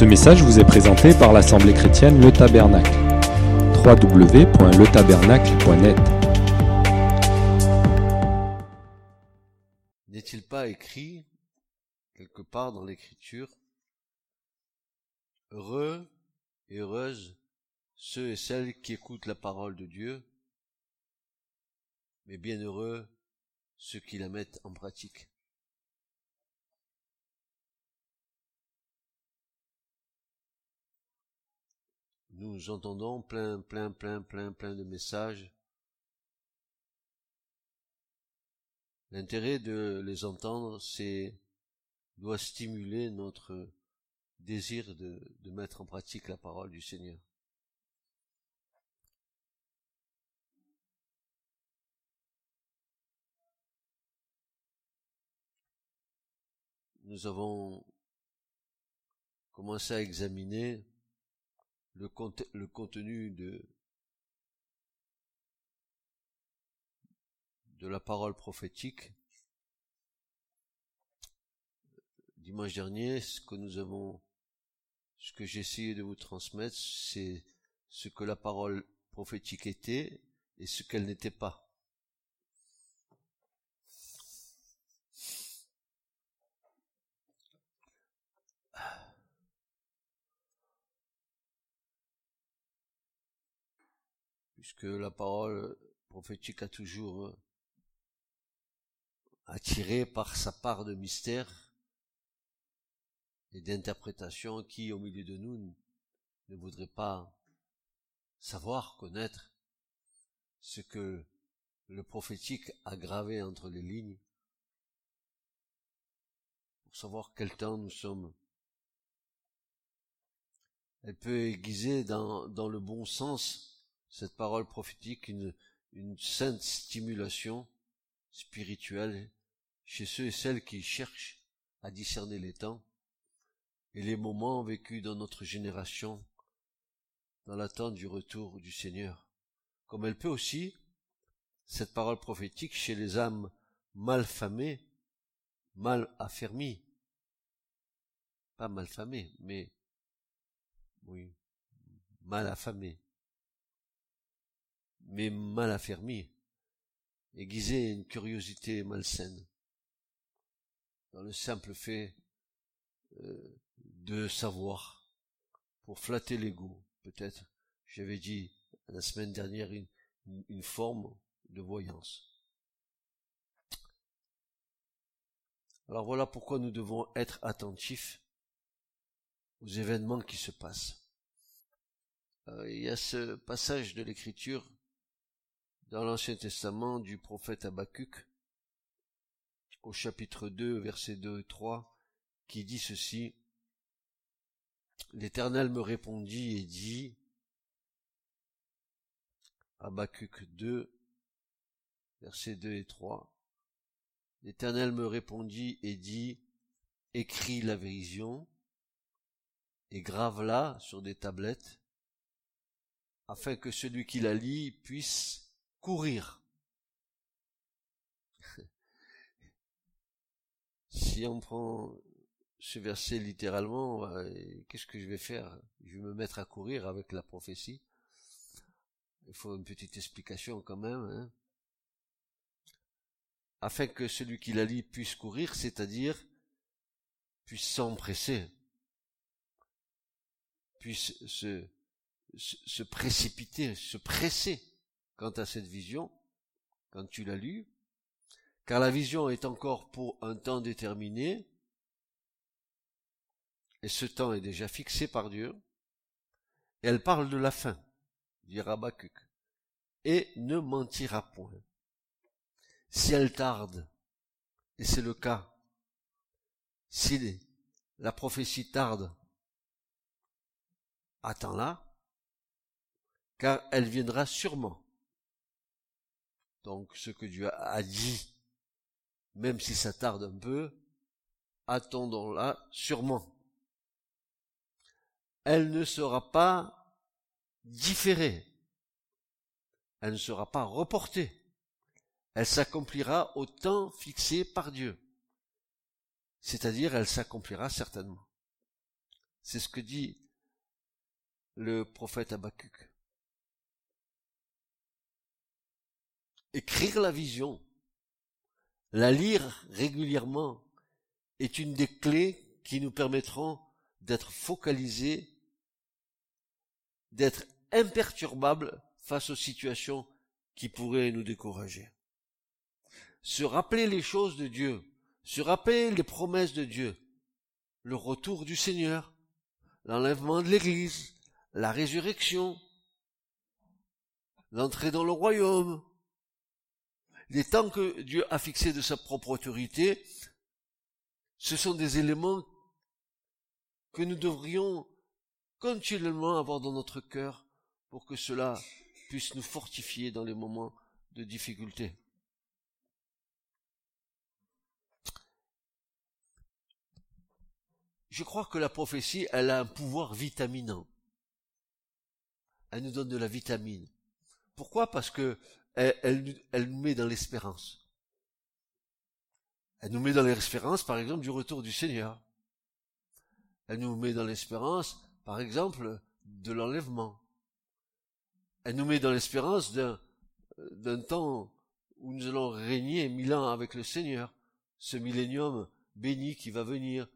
Ce message vous est présenté par l'Assemblée chrétienne Le Tabernacle. www.letabernacle.net N'est-il pas écrit quelque part dans l'écriture Heureux et heureuses ceux et celles qui écoutent la parole de Dieu, mais bienheureux ceux qui la mettent en pratique. Nous entendons plein, plein, plein, plein, plein de messages. L'intérêt de les entendre, c'est doit stimuler notre désir de, de mettre en pratique la parole du Seigneur. Nous avons commencé à examiner le, le contenu de, de la parole prophétique. Dimanche dernier, ce que nous avons, ce que j'ai essayé de vous transmettre, c'est ce que la parole prophétique était et ce qu'elle n'était pas. Puisque la parole prophétique a toujours euh, attiré par sa part de mystère et d'interprétation qui, au milieu de nous, ne voudrait pas savoir, connaître ce que le prophétique a gravé entre les lignes pour savoir quel temps nous sommes. Elle peut aiguiser dans, dans le bon sens cette parole prophétique une, sainte stimulation spirituelle chez ceux et celles qui cherchent à discerner les temps et les moments vécus dans notre génération dans l'attente du retour du Seigneur. Comme elle peut aussi, cette parole prophétique chez les âmes mal famées, mal affermies, pas mal famées, mais oui, mal affamées, mais mal affermi, aiguiser une curiosité malsaine, dans le simple fait euh, de savoir, pour flatter l'ego, peut-être, j'avais dit la semaine dernière, une, une forme de voyance. Alors voilà pourquoi nous devons être attentifs aux événements qui se passent. Euh, il y a ce passage de l'écriture dans l'Ancien Testament du prophète Habacuc, au chapitre 2, versets 2 et 3, qui dit ceci. L'Éternel me répondit et dit, Habacuc 2, versets 2 et 3, L'Éternel me répondit et dit, écris la vision et grave-la sur des tablettes, afin que celui qui la lit puisse courir. si on prend ce verset littéralement, qu'est-ce que je vais faire? Je vais me mettre à courir avec la prophétie. Il faut une petite explication quand même. Hein. Afin que celui qui la lit puisse courir, c'est-à-dire puisse s'empresser, puisse se, se précipiter, se presser quant à cette vision, quand tu l'as lue, car la vision est encore pour un temps déterminé, et ce temps est déjà fixé par Dieu, elle parle de la fin, dit Rabacuc, et ne mentira point. Si elle tarde, et c'est le cas, si la prophétie tarde, attends-la, car elle viendra sûrement. Donc ce que Dieu a dit, même si ça tarde un peu, attendons-la sûrement. Elle ne sera pas différée. Elle ne sera pas reportée. Elle s'accomplira au temps fixé par Dieu. C'est-à-dire, elle s'accomplira certainement. C'est ce que dit le prophète Habakkuk. Écrire la vision, la lire régulièrement, est une des clés qui nous permettront d'être focalisés, d'être imperturbables face aux situations qui pourraient nous décourager. Se rappeler les choses de Dieu, se rappeler les promesses de Dieu, le retour du Seigneur, l'enlèvement de l'Église, la résurrection, l'entrée dans le royaume, les temps que Dieu a fixés de sa propre autorité, ce sont des éléments que nous devrions continuellement avoir dans notre cœur pour que cela puisse nous fortifier dans les moments de difficulté. Je crois que la prophétie, elle a un pouvoir vitaminant. Elle nous donne de la vitamine. Pourquoi? Parce que elle, nous met dans l'espérance. Elle nous met dans l'espérance, par exemple, du retour du Seigneur. Elle nous met dans l'espérance, par exemple, de l'enlèvement. Elle nous met dans l'espérance d'un, d'un temps où nous allons régner mille ans avec le Seigneur, ce millénium béni qui va venir,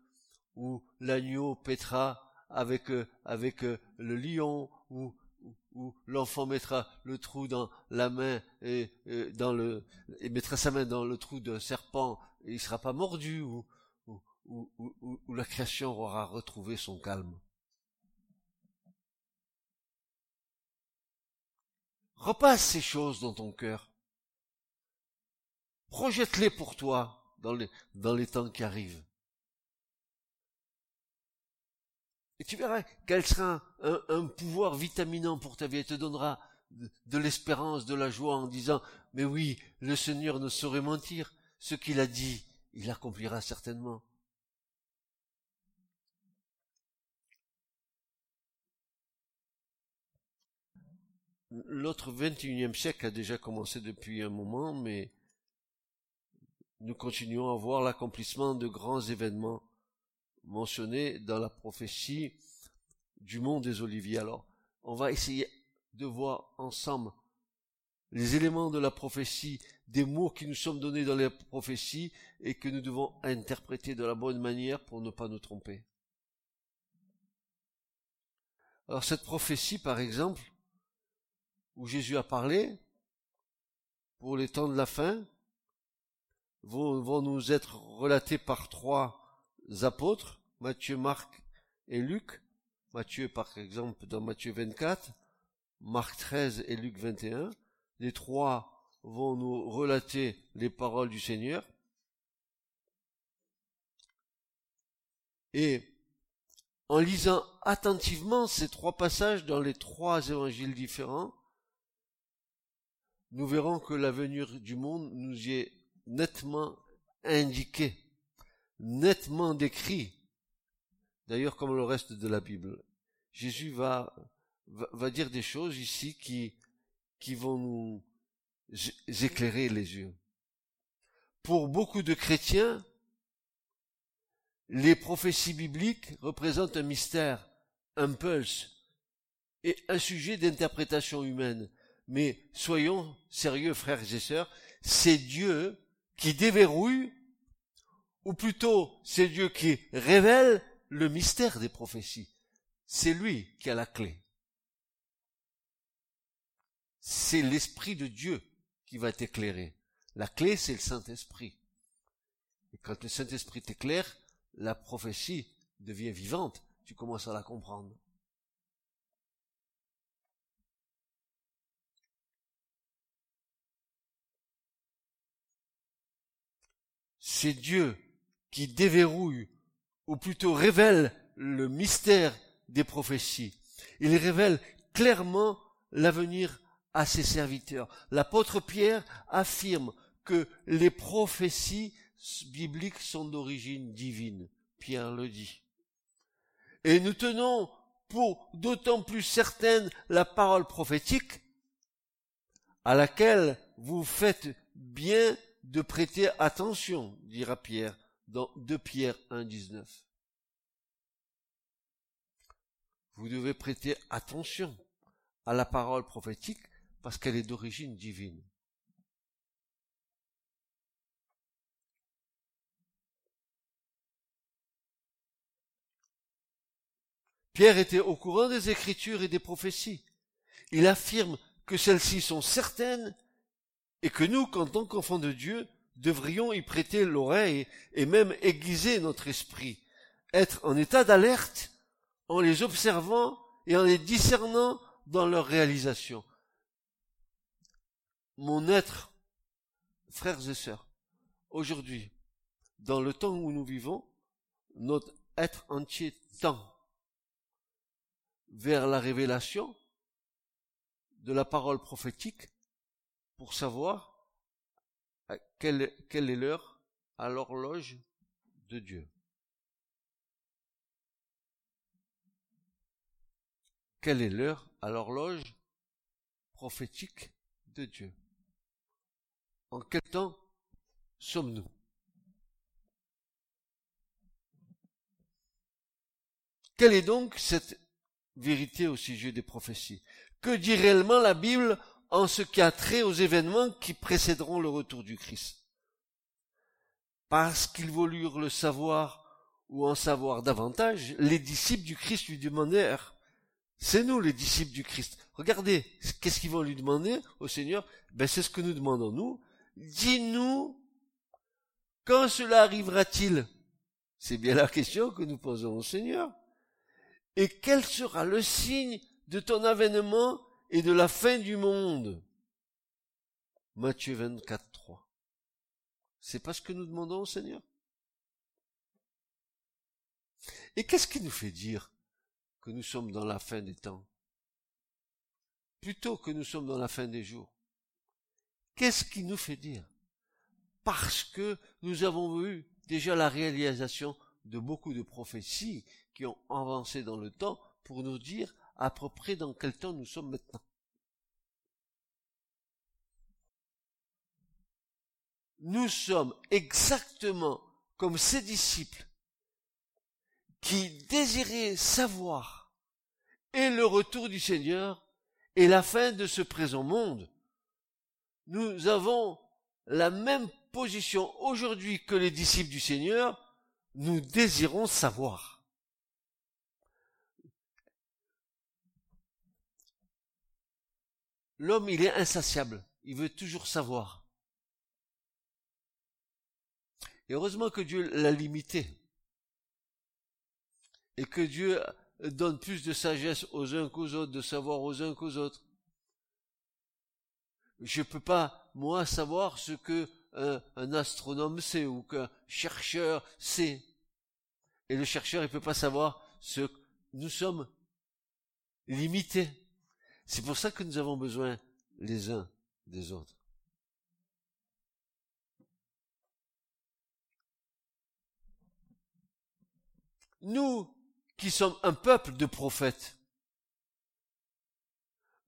où l'agneau pètera avec, avec le lion, où où l'enfant mettra le trou dans la main et, mettra sa main dans le trou d'un serpent et il sera pas mordu ou la création aura retrouvé son calme. Repasse ces choses dans ton cœur. Projette-les pour toi dans les temps qui arrivent. Tu verras qu'elle sera un, pouvoir vitaminant pour ta vie. Elle te donnera de, l'espérance, de la joie en disant, mais oui, le Seigneur ne saurait mentir. Ce qu'il a dit, il accomplira certainement. L'autre 21e siècle a déjà commencé depuis un moment, mais nous continuons à voir l'accomplissement de grands événements mentionné dans la prophétie du monde des oliviers. Alors, on va essayer de voir ensemble les éléments de la prophétie, des mots qui nous sont donnés dans les prophéties et que nous devons interpréter de la bonne manière pour ne pas nous tromper. Alors cette prophétie, par exemple, où Jésus a parlé, pour les temps de la fin, vont, vont nous être relatées par trois apôtres, Matthieu, Marc et Luc. Matthieu, par exemple, dans Matthieu 24, Marc 13 et Luc 21. Les trois vont nous relater les paroles du Seigneur. Et en lisant attentivement ces trois passages dans les trois évangiles différents, nous verrons que l'avenir du monde nous y est nettement indiqué nettement décrit, d'ailleurs comme le reste de la Bible. Jésus va, dire des choses ici qui, qui vont nous éclairer les yeux. Pour beaucoup de chrétiens, les prophéties bibliques représentent un mystère, un pulse et un sujet d'interprétation humaine. Mais soyons sérieux, frères et sœurs, c'est Dieu qui déverrouille ou plutôt c'est Dieu qui révèle le mystère des prophéties. C'est lui qui a la clé. C'est l'Esprit de Dieu qui va t'éclairer. La clé, c'est le Saint-Esprit. Et quand le Saint-Esprit t'éclaire, la prophétie devient vivante. Tu commences à la comprendre. C'est Dieu qui déverrouille, ou plutôt révèle le mystère des prophéties. Il révèle clairement l'avenir à ses serviteurs. L'apôtre Pierre affirme que les prophéties bibliques sont d'origine divine. Pierre le dit. Et nous tenons pour d'autant plus certaine la parole prophétique à laquelle vous faites bien de prêter attention, dira Pierre, dans 2 Pierre 1, 19. vous devez prêter attention à la parole prophétique parce qu'elle est d'origine divine. Pierre était au courant des Écritures et des prophéties. Il affirme que celles-ci sont certaines et que nous, qu'en tant qu'enfants de Dieu, devrions y prêter l'oreille et même aiguiser notre esprit, être en état d'alerte en les observant et en les discernant dans leur réalisation. Mon être, frères et sœurs, aujourd'hui, dans le temps où nous vivons, notre être entier tend vers la révélation de la parole prophétique pour savoir quelle, quelle est l'heure à l'horloge de Dieu? Quelle est l'heure à l'horloge prophétique de Dieu? En quel temps sommes-nous? Quelle est donc cette vérité au sujet des prophéties? Que dit réellement la Bible en ce qui a trait aux événements qui précéderont le retour du Christ Parce qu'ils voulurent le savoir ou en savoir davantage, les disciples du Christ lui demandèrent c'est nous les disciples du Christ. Regardez, qu'est-ce qu'ils vont lui demander au Seigneur? Ben c'est ce que nous demandons nous. Dis-nous quand cela arrivera-t-il? C'est bien la question que nous posons au Seigneur. Et quel sera le signe de ton avènement et de la fin du monde Matthieu 24, 3. C'est pas ce que nous demandons au Seigneur? Et qu'est-ce qui nous fait dire que nous sommes dans la fin des temps, plutôt que nous sommes dans la fin des jours. Qu'est-ce qui nous fait dire? Parce que nous avons eu déjà la réalisation de beaucoup de prophéties qui ont avancé dans le temps pour nous dire à peu près dans quel temps nous sommes maintenant. Nous sommes exactement comme ces disciples qui désirait savoir et le retour du Seigneur et la fin de ce présent monde. Nous avons la même position aujourd'hui que les disciples du Seigneur, nous désirons savoir. L'homme, il est insatiable, il veut toujours savoir. Et heureusement que Dieu l'a limité et que Dieu donne plus de sagesse aux uns qu'aux autres, de savoir aux uns qu'aux autres. Je ne peux pas, moi, savoir ce que un, astronome sait ou qu'un chercheur sait. Et le chercheur, il ne peut pas savoir ce que nous sommes limités. C'est pour ça que nous avons besoin les uns des autres. Nous qui sommes un peuple de prophètes,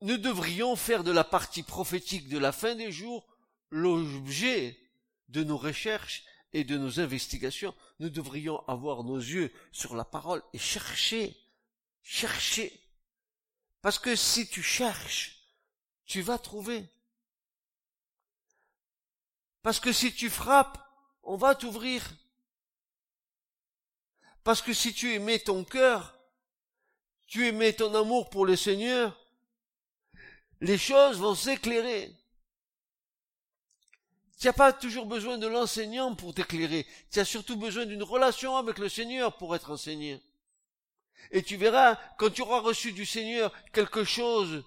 nous devrions faire de la partie prophétique de la fin des jours l'objet de nos recherches et de nos investigations. Nous devrions avoir nos yeux sur la parole et chercher, chercher. Parce que si tu cherches, tu vas trouver. Parce que si tu frappes, on va t'ouvrir. Parce que si tu aimais ton cœur, tu aimais ton amour pour le Seigneur, les choses vont s'éclairer. Tu n'as pas toujours besoin de l'enseignant pour t'éclairer. Tu as surtout besoin d'une relation avec le Seigneur pour être enseigné. Et tu verras, quand tu auras reçu du Seigneur quelque chose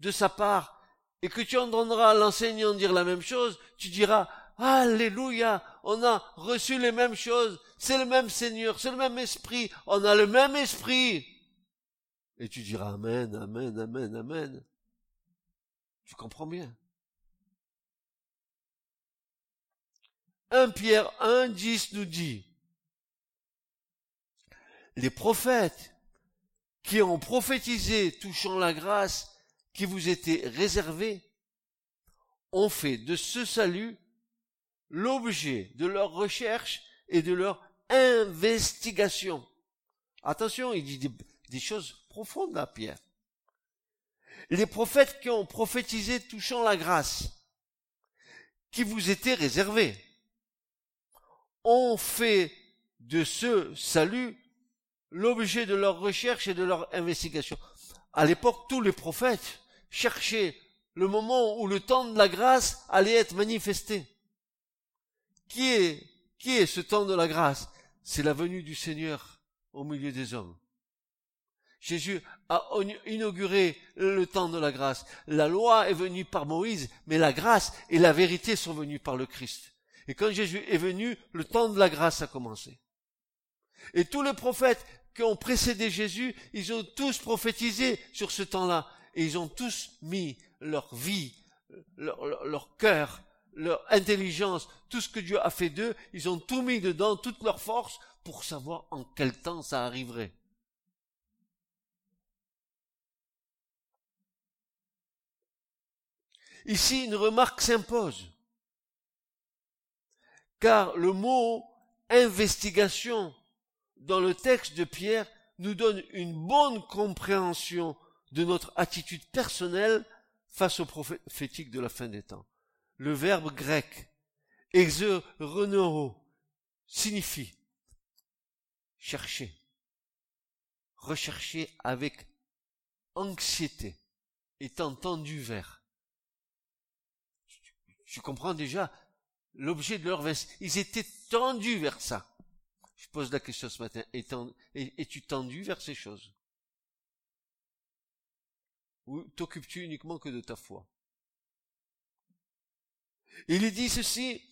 de sa part, et que tu entendras l'enseignant dire la même chose, tu diras, Alléluia, on a reçu les mêmes choses, c'est le même Seigneur, c'est le même esprit, on a le même esprit. Et tu diras Amen, Amen, Amen, Amen. Tu comprends bien? 1 Pierre 1, 10 nous dit, les prophètes qui ont prophétisé touchant la grâce qui vous était réservée ont fait de ce salut l'objet de leur recherche et de leur investigation. Attention, il dit des choses profondes à Pierre. Les prophètes qui ont prophétisé touchant la grâce, qui vous était réservée, ont fait de ce salut l'objet de leur recherche et de leur investigation. À l'époque, tous les prophètes cherchaient le moment où le temps de la grâce allait être manifesté. Qui est, qui est ce temps de la grâce? C'est la venue du Seigneur au milieu des hommes. Jésus a inauguré le temps de la grâce. La loi est venue par Moïse, mais la grâce et la vérité sont venues par le Christ. Et quand Jésus est venu, le temps de la grâce a commencé. Et tous les prophètes qui ont précédé Jésus, ils ont tous prophétisé sur ce temps-là. Et ils ont tous mis leur vie, leur, leur, cœur, leur intelligence, tout ce que Dieu a fait d'eux, ils ont tout mis dedans, toute leur force, pour savoir en quel temps ça arriverait. Ici, une remarque s'impose. Car le mot investigation dans le texte de Pierre nous donne une bonne compréhension de notre attitude personnelle face au prophétique de la fin des temps. Le verbe grec exerenoro signifie chercher, rechercher avec anxiété, étant tendu vers. Je comprends déjà l'objet de leur veste. Ils étaient tendus vers ça. Je pose la question ce matin. Es-tu tendu vers ces choses? Ou t'occupes-tu uniquement que de ta foi? Il dit ceci,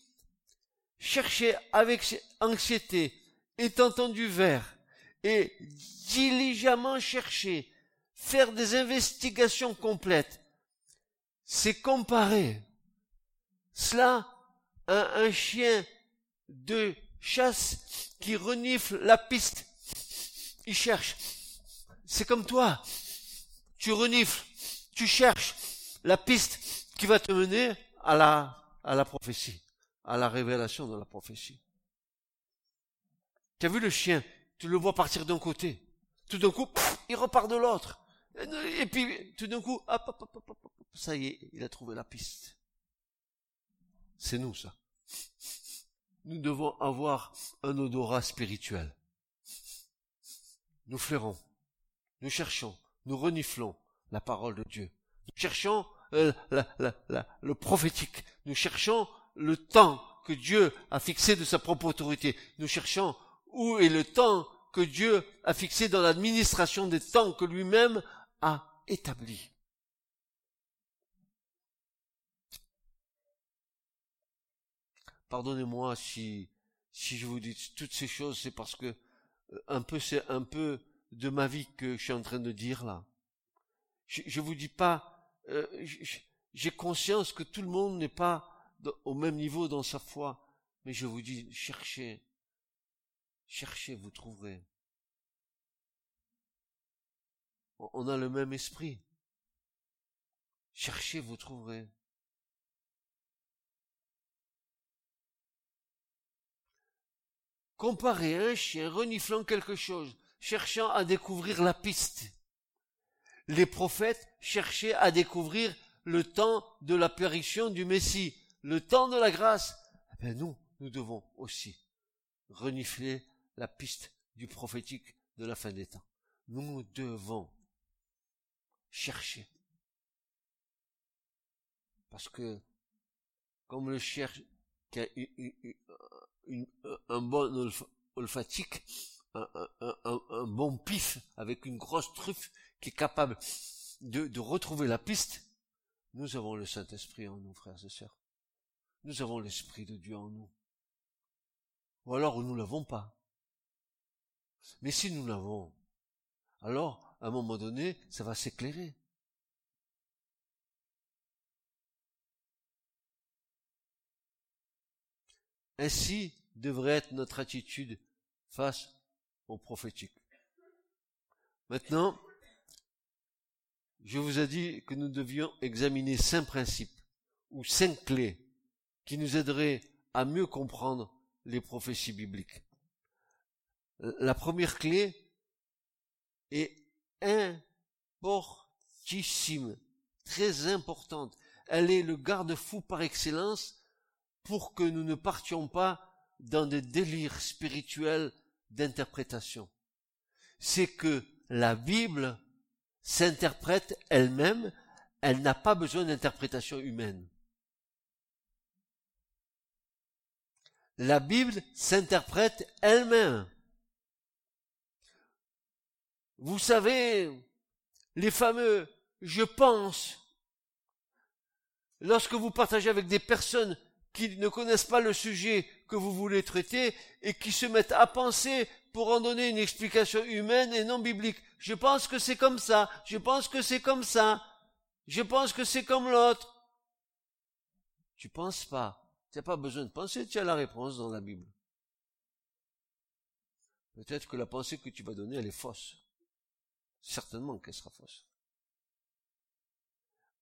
cherchez avec anxiété, étant tendu vers, et diligemment chercher, faire des investigations complètes, c'est comparer cela à un chien de chasse renifle la piste. Il cherche. C'est comme toi. Tu renifles, tu cherches la piste qui va te mener à la, à la prophétie, à la révélation de la prophétie. Tu as vu le chien, tu le vois partir d'un côté. Tout d'un coup, il repart de l'autre. Et puis, tout d'un coup, hop, hop, hop, ça y est, il a trouvé la piste. C'est nous, ça nous devons avoir un odorat spirituel. Nous flairons, nous cherchons, nous reniflons la parole de Dieu. Nous cherchons euh, le prophétique. Nous cherchons le temps que Dieu a fixé de sa propre autorité. Nous cherchons où est le temps que Dieu a fixé dans l'administration des temps que lui-même a établi. Pardonnez-moi si, si je vous dis toutes ces choses, c'est parce que euh, un peu, c'est un peu de ma vie que je suis en train de dire là. Je, je vous dis pas, euh, j'ai conscience que tout le monde n'est pas au même niveau dans sa foi, mais je vous dis, cherchez, cherchez, vous trouverez. On a le même esprit. Cherchez, vous trouverez. Comparez un chien reniflant quelque chose, cherchant à découvrir la piste. Les prophètes cherchaient à découvrir le temps de l'apparition du Messie, le temps de la grâce. Eh nous, nous devons aussi renifler la piste du prophétique de la fin des temps. Nous devons chercher. Parce que, comme le chien un bon olfatique, un, un, bon pif avec une grosse truffe qui est capable de, de retrouver la piste, nous avons le Saint-Esprit en nous, frères et sœurs. Nous avons l'Esprit de Dieu en nous. Ou alors nous ne l'avons pas. Mais si nous l'avons, alors, à un moment donné, ça va s'éclairer. Ainsi devrait être notre attitude face au prophétique. Maintenant, je vous ai dit que nous devions examiner cinq principes ou cinq clés qui nous aideraient à mieux comprendre les prophéties bibliques. La première clé est importantissime, très importante. Elle est le garde-fou par excellence pour que nous ne partions pas dans des délires spirituels d'interprétation. C'est que la Bible s'interprète elle-même, elle n'a pas besoin d'interprétation humaine. La Bible s'interprète elle-même. Vous savez, les fameux je pense, lorsque vous partagez avec des personnes qui ne connaissent pas le sujet que vous voulez traiter et qui se mettent à penser pour en donner une explication humaine et non biblique. Je pense que c'est comme ça, je pense que c'est comme ça, je pense que c'est comme l'autre. Tu penses pas. Tu n'as pas besoin de penser, tu as la réponse dans la Bible. Peut-être que la pensée que tu vas donner, elle est fausse. Certainement qu'elle sera fausse.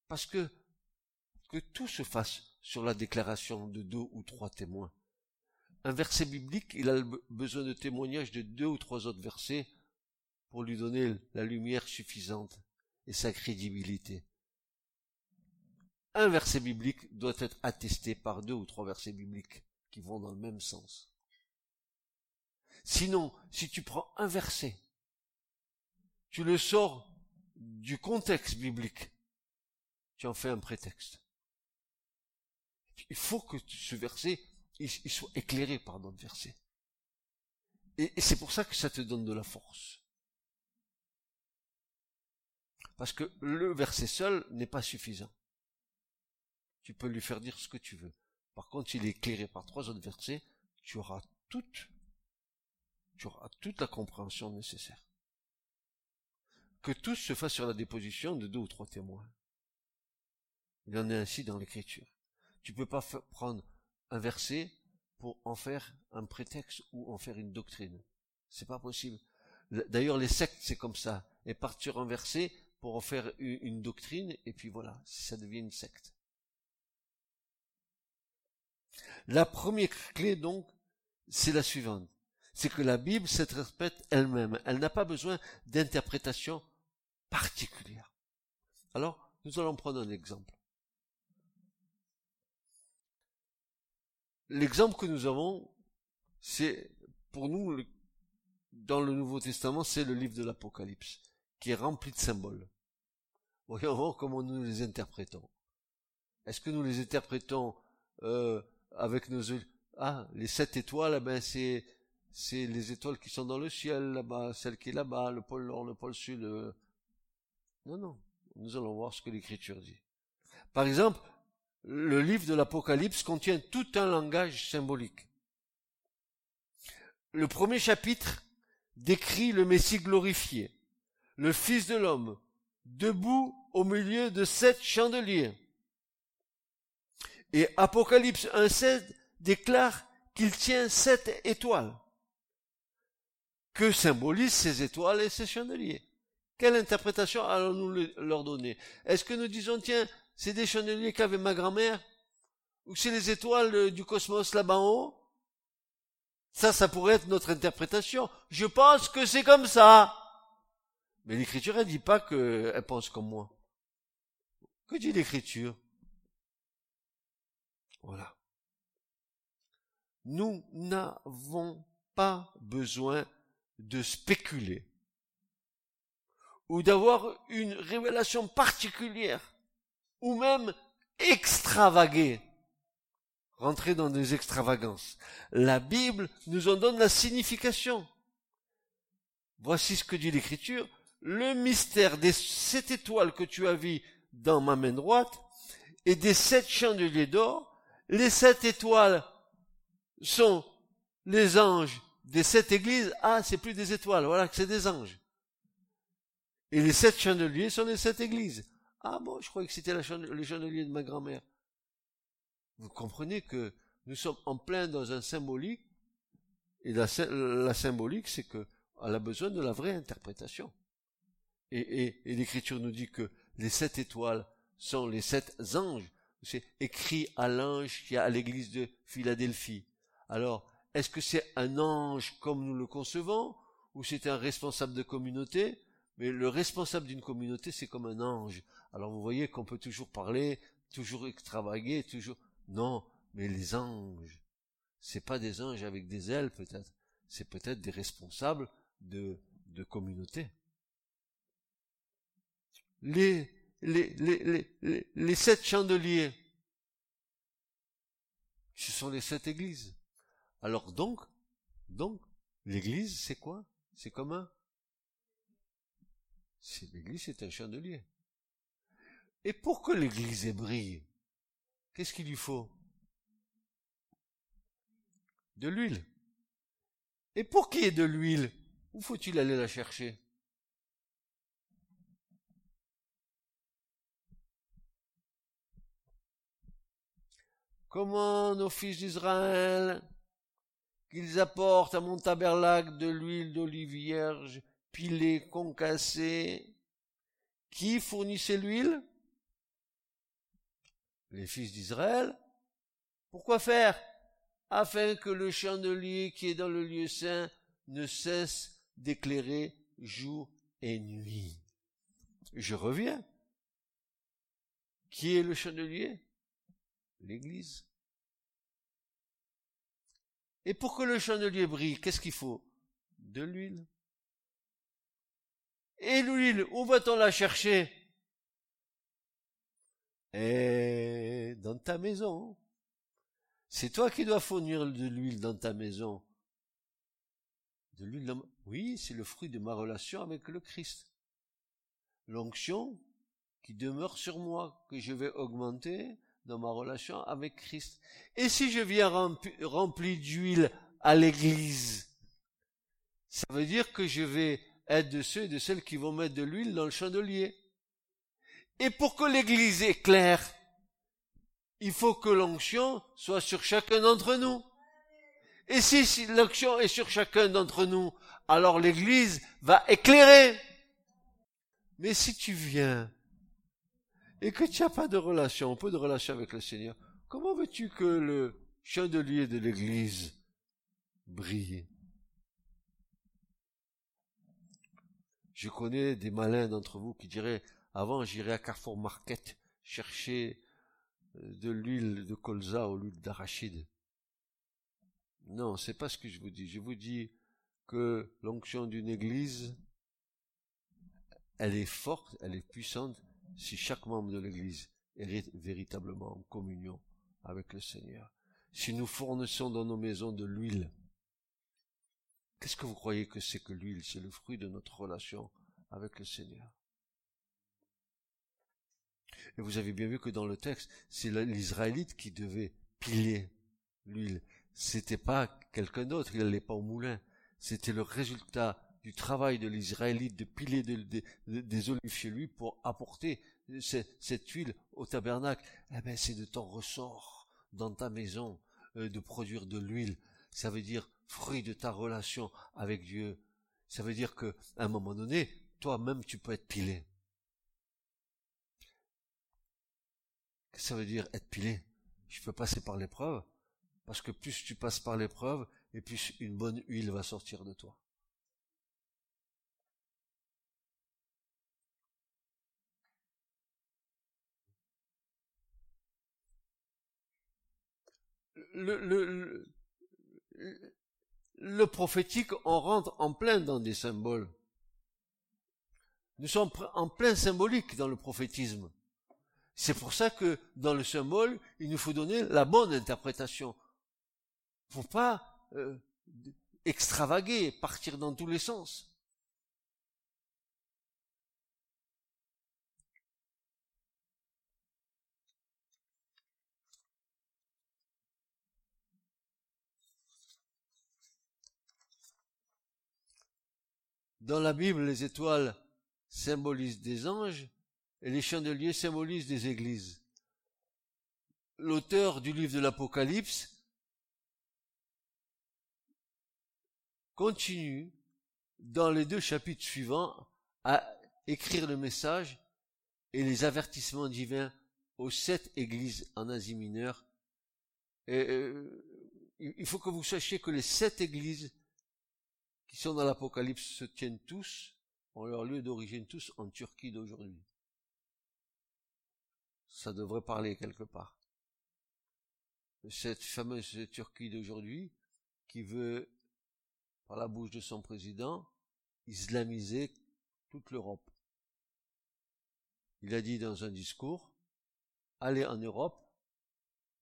Parce que, que tout se fasse sur la déclaration de deux ou trois témoins. Un verset biblique, il a besoin de témoignages de deux ou trois autres versets pour lui donner la lumière suffisante et sa crédibilité. Un verset biblique doit être attesté par deux ou trois versets bibliques qui vont dans le même sens. Sinon, si tu prends un verset, tu le sors du contexte biblique, tu en fais un prétexte. Il faut que ce verset il, soit éclairé par d'autres versets. Et, et c'est pour ça que ça te donne de la force. Parce que le verset seul n'est pas suffisant. Tu peux lui faire dire ce que tu veux. Par contre, s'il est éclairé par trois autres versets, tu auras toute, tu auras toute la compréhension nécessaire. Que tout se fasse sur la déposition de deux ou trois témoins. Il en est ainsi dans l'écriture. Tu peux pas prendre un verset pour en faire un prétexte ou en faire une doctrine. C'est pas possible. D'ailleurs, les sectes, c'est comme ça. Et partir un verset pour en faire une doctrine, et puis voilà, ça devient une secte. La première clé, donc, c'est la suivante. C'est que la Bible s'interprète elle-même. Elle n'a pas besoin d'interprétation particulière. Alors, nous allons prendre un exemple. L'exemple que nous avons, c'est, pour nous, dans le Nouveau Testament, c'est le livre de l'Apocalypse, qui est rempli de symboles. Voyons voir comment nous les interprétons. Est-ce que nous les interprétons euh, avec nos ah les sept étoiles, eh ben c'est c'est les étoiles qui sont dans le ciel là-bas, celle qui est là-bas, le pôle nord, le pôle sud. Euh. Non non, nous allons voir ce que l'Écriture dit. Par exemple, le livre de l'Apocalypse contient tout un langage symbolique. Le premier chapitre décrit le Messie glorifié, le Fils de l'homme, debout au milieu de sept chandeliers. Et Apocalypse 1.16 déclare qu'il tient sept étoiles. Que symbolisent ces étoiles et ces chandeliers? Quelle interprétation allons-nous leur donner? Est-ce que nous disons, tiens, c'est des chandeliers qu'avait ma grand-mère Ou c'est les étoiles du cosmos là-bas en haut Ça, ça pourrait être notre interprétation. Je pense que c'est comme ça. Mais l'écriture, elle dit pas qu'elle pense comme moi. Que dit l'écriture? Voilà. Nous n'avons pas besoin de spéculer ou d'avoir une révélation particulière ou même extravaguer, rentrer dans des extravagances. La Bible nous en donne la signification. Voici ce que dit l'Écriture. Le mystère des sept étoiles que tu as vues dans ma main droite et des sept chandeliers d'or. Les sept étoiles sont les anges des sept églises. Ah, c'est plus des étoiles, voilà que c'est des anges. Et les sept chandeliers sont les sept églises. Ah bon, je croyais que c'était le chandelier de ma grand-mère. Vous comprenez que nous sommes en plein dans un symbolique, et la, symbolique, c'est que elle a besoin de la vraie interprétation. Et, l'Écriture nous dit que les sept étoiles sont les sept anges. C'est écrit à l'ange qui est à l'église de Philadelphie. Alors, est-ce que c'est un ange comme nous le concevons, ou c'est un responsable de communauté, Mais le responsable d'une communauté, c'est comme un ange. Alors vous voyez qu'on peut toujours parler, toujours extravaguer, toujours... Non, mais les anges, c'est pas des anges avec des ailes peut-être. C'est peut-être des responsables de, de communautés. Les, les, les, les, les sept chandeliers, ce sont les sept églises. Alors donc, donc, l'église, c'est quoi? C'est comme un c'est l'église, c'est un chandelier. Et pour que l'église brille, qu'est-ce qu'il lui faut? De l'huile. Et pour qu'il y ait de l'huile, où faut-il aller la chercher? Comment nos fils d'Israël, qu'ils apportent à mon tabernacle de l'huile d'olive vierge pilé, concassé. Qui fournissait l'huile? Les fils d'Israël. Pourquoi faire? Afin que le chandelier qui est dans le lieu saint ne cesse d'éclairer jour et nuit. Je reviens. Qui est le chandelier? L'Église. Et pour que le chandelier brille, qu'est-ce qu'il faut? De l'huile. Et l'huile, où va-t-on la chercher? Et dans ta maison. C'est toi qui dois fournir de l'huile dans ta maison. De l'huile Oui, c'est le fruit de ma relation avec le Christ. L'onction qui demeure sur moi, que je vais augmenter dans ma relation avec Christ. Et si je viens rempli d'huile à l'église, ça veut dire que je vais être de ceux et de celles qui vont mettre de l'huile dans le chandelier. Et pour que l'église éclaire, il faut que l'onction soit sur chacun d'entre nous. Et si l'onction est sur chacun d'entre nous, alors l'église va éclairer. Mais si tu viens et que tu n'as pas de relation, peu de relation avec le Seigneur, comment veux-tu que le chandelier de l'église brille? Je connais des malins d'entre vous qui diraient, avant j'irais à Carrefour Market chercher euh, de l'huile de colza ou l'huile d'arachide. Non, c'est pas ce que je vous dis. Je vous dis que l'onction d'une église, elle est forte, elle est puissante si chaque membre de l'église est véritablement en communion avec le Seigneur. Si nous fournissons dans nos maisons de l'huile, Qu'est-ce que vous croyez que c'est que l'huile? C'est le fruit de notre relation avec le Seigneur. Et vous avez bien vu que dans le texte, c'est l'Israélite qui devait piler l'huile. C'était pas quelqu'un d'autre, il n'allait pas au moulin. C'était le résultat du travail de l'Israélite de piler des olives chez lui pour apporter cette, huile au tabernacle. Eh ben, c'est de ton ressort dans ta maison euh, de produire de l'huile. Ça veut dire fruit de ta relation avec Dieu. Ça veut dire que, un moment donné, toi-même, tu peux être pilé. Que ça veut dire être pilé? Je peux passer par l'épreuve, parce que plus tu passes par l'épreuve, et plus une bonne huile va sortir de toi. Le prophétique, on rentre en plein dans des symboles. Nous sommes en plein symbolique dans le prophétisme. C'est pour ça que dans le symbole, il nous faut donner la bonne interprétation. Faut pas euh, extravaguer, partir dans tous les sens. Dans la Bible, les étoiles symbolisent des anges et les chandeliers symbolisent des églises. L'auteur du livre de l'Apocalypse continue dans les deux chapitres suivants à écrire le message et les avertissements divins aux sept églises en Asie mineure. Euh, il faut que vous sachiez que les sept églises qui sont dans l'Apocalypse se tiennent tous ont leur lieu d'origine tous en Turquie d'aujourd'hui. Ça devrait parler quelque part. Cette fameuse Turquie d'aujourd'hui qui veut, par la bouche de son président, islamiser toute l'Europe. Il a dit dans un discours, allez en Europe,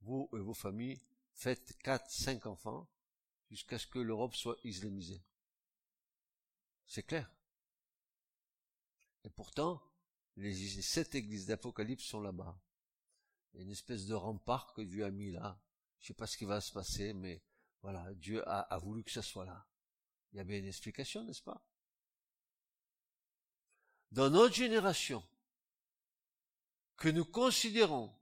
vous et vos familles, faites quatre, cinq enfants, jusqu'à ce que l'Europe soit islamisée. C'est clair. Et pourtant, les sept églises d'Apocalypse sont là-bas. Il y a une espèce de rempart que Dieu a mis là. Je sais pas ce qui va se passer, mais voilà, Dieu a, a voulu que ça soit là. Il y a bien une explication, n'est-ce pas? Dans notre génération, que nous considérons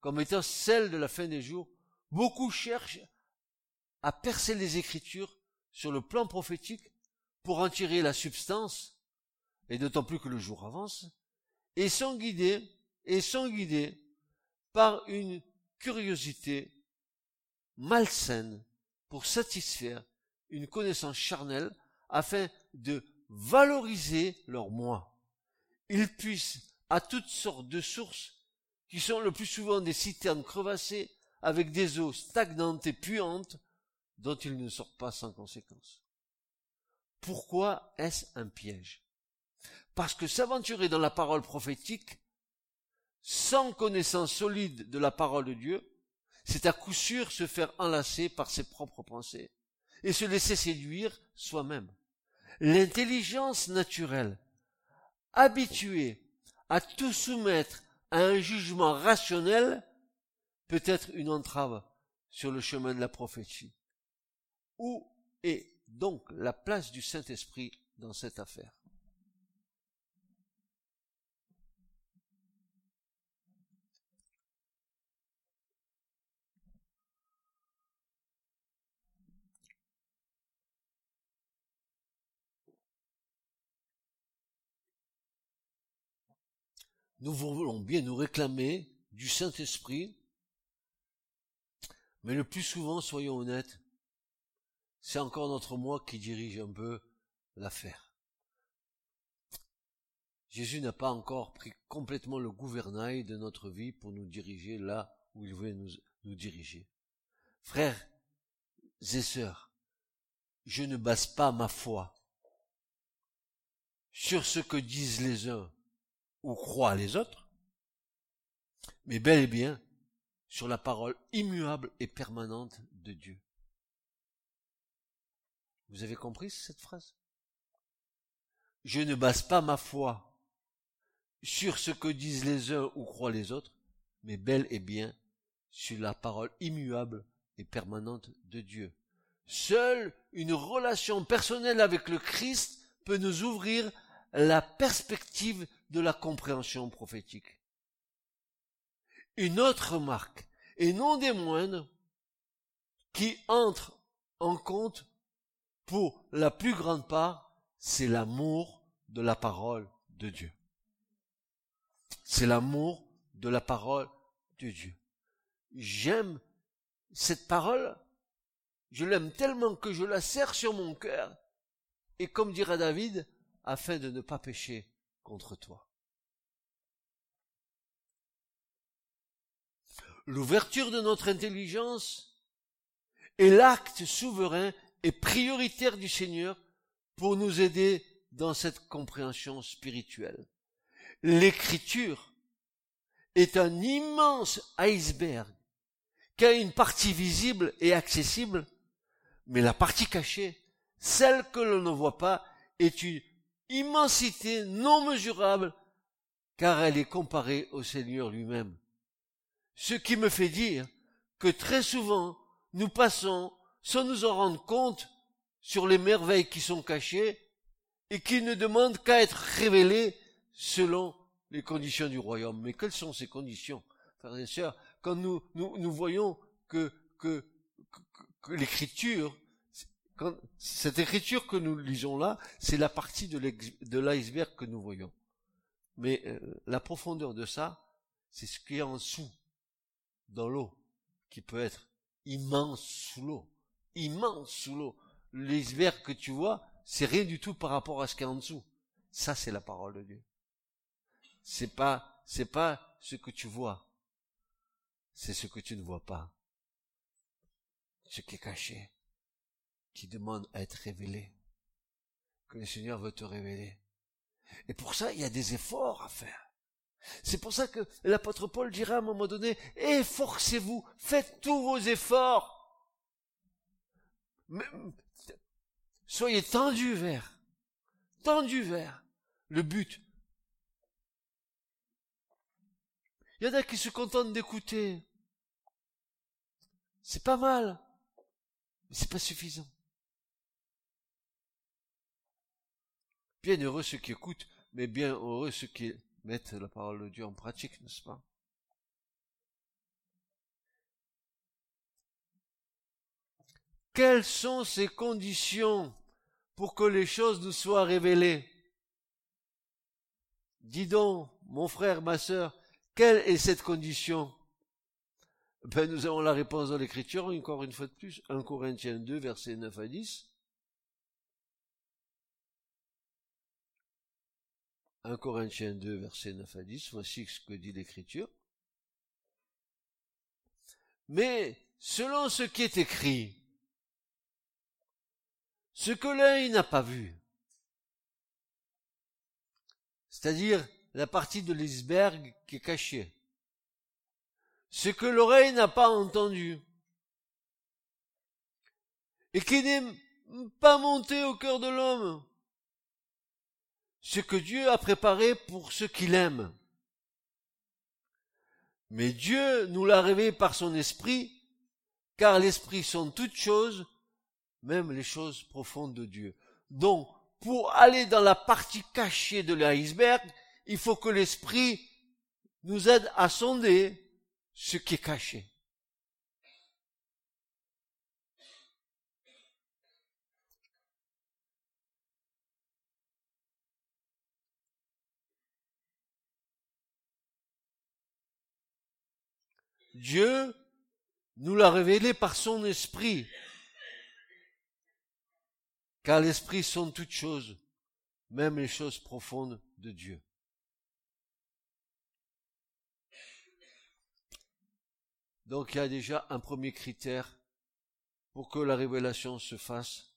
comme étant celle de la fin des jours, beaucoup cherchent à percer les Écritures sur le plan prophétique pour en tirer la substance, et d'autant plus que le jour avance, et sont guidés, et sont guidés par une curiosité malsaine pour satisfaire une connaissance charnelle afin de valoriser leur moi. Ils puissent à toutes sortes de sources qui sont le plus souvent des citernes crevassées avec des eaux stagnantes et puantes dont ils ne sortent pas sans conséquence. Pourquoi est-ce un piège? Parce que s'aventurer dans la parole prophétique sans connaissance solide de la parole de Dieu, c'est à coup sûr se faire enlacer par ses propres pensées et se laisser séduire soi-même. L'intelligence naturelle, habituée à tout soumettre à un jugement rationnel, peut être une entrave sur le chemin de la prophétie. Où est donc la place du Saint-Esprit dans cette affaire. Nous voulons bien nous réclamer du Saint-Esprit, mais le plus souvent, soyons honnêtes, c'est encore notre moi qui dirige un peu l'affaire. Jésus n'a pas encore pris complètement le gouvernail de notre vie pour nous diriger là où il veut nous, diriger. Frères et sœurs, je ne base pas ma foi sur ce que disent les uns ou croient les autres, mais bel et bien sur la parole immuable et permanente de Dieu. Vous avez compris cette phrase? Je ne base pas ma foi sur ce que disent les uns ou croient les autres, mais bel et bien sur la parole immuable et permanente de Dieu. Seule une relation personnelle avec le Christ peut nous ouvrir la perspective de la compréhension prophétique. Une autre remarque, et non des moindres, qui entre en compte pour la plus grande part, c'est l'amour de la parole de Dieu. C'est l'amour de la parole de Dieu. J'aime cette parole, je l'aime tellement que je la serre sur mon cœur, et comme dira David, afin de ne pas pécher contre toi. L'ouverture de notre intelligence est l'acte souverain et prioritaire du Seigneur pour nous aider dans cette compréhension spirituelle. L'écriture est un immense iceberg qui a une partie visible et accessible, mais la partie cachée, celle que l'on ne voit pas, est une immensité non mesurable, car elle est comparée au Seigneur lui-même. Ce qui me fait dire que très souvent, nous passons sans nous en rendre compte sur les merveilles qui sont cachées et qui ne demandent qu'à être révélées selon les conditions du royaume. Mais quelles sont ces conditions, frères et sœurs, quand nous, nous, voyons que, que, que l'écriture cette écriture que nous lisons là, c'est la partie de l'iceberg que nous voyons. Mais euh, la profondeur de ça, c'est ce qui est en dessous, dans l'eau, qui peut être immense sous l'eau. Immense sous l'eau. L'iceberg que tu vois, c'est rien du tout par rapport à ce qui est en dessous. Ça, c'est la parole de Dieu. C'est pas, c'est pas ce que tu vois. C'est ce que tu ne vois pas. Ce qui est caché. Qui demande à être révélé. Que le Seigneur veut te révéler. Et pour ça, il y a des efforts à faire. C'est pour ça que l'apôtre Paul dira à un moment donné, efforcez-vous, faites tous vos efforts. Soyez tendus vers, tendus vers le but. Il y en a qui se contentent d'écouter. C'est pas mal, mais c'est pas suffisant. Bien heureux ceux qui écoutent, mais bien heureux ceux qui mettent la parole de Dieu en pratique, n'est-ce pas? Quelles sont ces conditions pour que les choses nous soient révélées? Dis donc, mon frère, ma sœur, quelle est cette condition? Ben, Nous avons la réponse dans l'Écriture, encore une fois de plus, 1 Corinthiens 2, versets 9 à 10. 1 Corinthiens 2, versets 9 à 10, voici ce que dit l'Écriture. Mais selon ce qui est écrit, ce que l'œil n'a pas vu, c'est-à-dire la partie de l'iceberg qui est cachée, ce que l'oreille n'a pas entendu, et qui n'est pas monté au cœur de l'homme, ce que Dieu a préparé pour ceux qu'il aime. Mais Dieu nous l'a révélé par son esprit, car l'esprit sont toutes choses, même les choses profondes de Dieu. Donc, pour aller dans la partie cachée de l'iceberg, il faut que l'esprit nous aide à sonder ce qui est caché. Dieu nous l'a révélé par son esprit. Car l'esprit sont toutes choses, même les choses profondes de Dieu. Donc il y a déjà un premier critère pour que la révélation se fasse.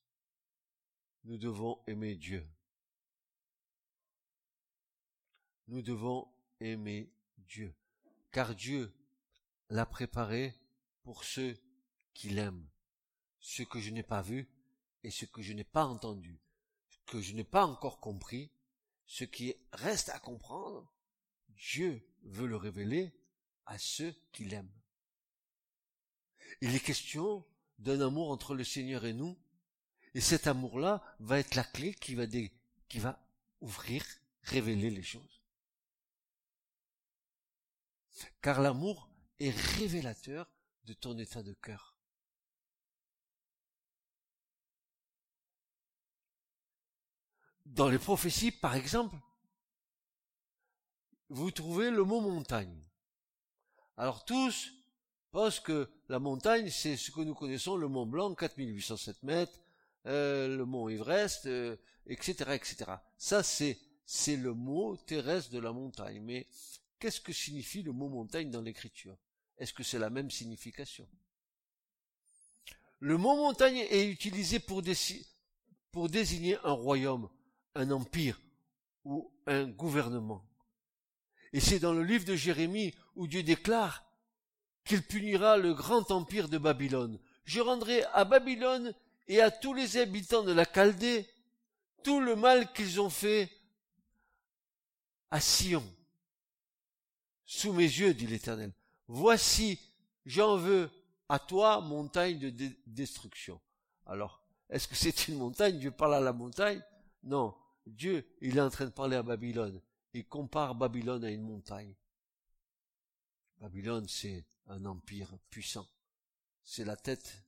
Nous devons aimer Dieu. Nous devons aimer Dieu. Car Dieu l'a préparé pour ceux qui l'aiment. Ce que je n'ai pas vu et ce que je n'ai pas entendu, ce que je n'ai pas encore compris, ce qui reste à comprendre, Dieu veut le révéler à ceux qui l'aiment. Il est question d'un amour entre le Seigneur et nous, et cet amour-là va être la clé qui va, qui va ouvrir, révéler les choses. Car l'amour est révélateur de ton état de cœur. Dans les prophéties, par exemple, vous trouvez le mot montagne. Alors tous pensent que la montagne, c'est ce que nous connaissons, le mont Blanc, 4807 mètres, euh, le mont Everest, etc., euh, etc. Ça, c'est, c'est le mot terrestre de la montagne. Mais qu'est-ce que signifie le mot montagne dans l'écriture? Est-ce que c'est la même signification? Le mot montagne est utilisé pour, pour désigner un royaume, un empire ou un gouvernement. Et c'est dans le livre de Jérémie où Dieu déclare qu'il punira le grand empire de Babylone. Je rendrai à Babylone et à tous les habitants de la Chaldée tout le mal qu'ils ont fait à Sion. Sous mes yeux, dit l'Éternel. Voici, j'en veux à toi, montagne de destruction. Alors, est-ce que c'est une montagne? Dieu parle à la montagne? Non, Dieu, il est en train de parler à Babylone. Il compare Babylone à une montagne. Babylone, c'est un empire puissant. C'est la tête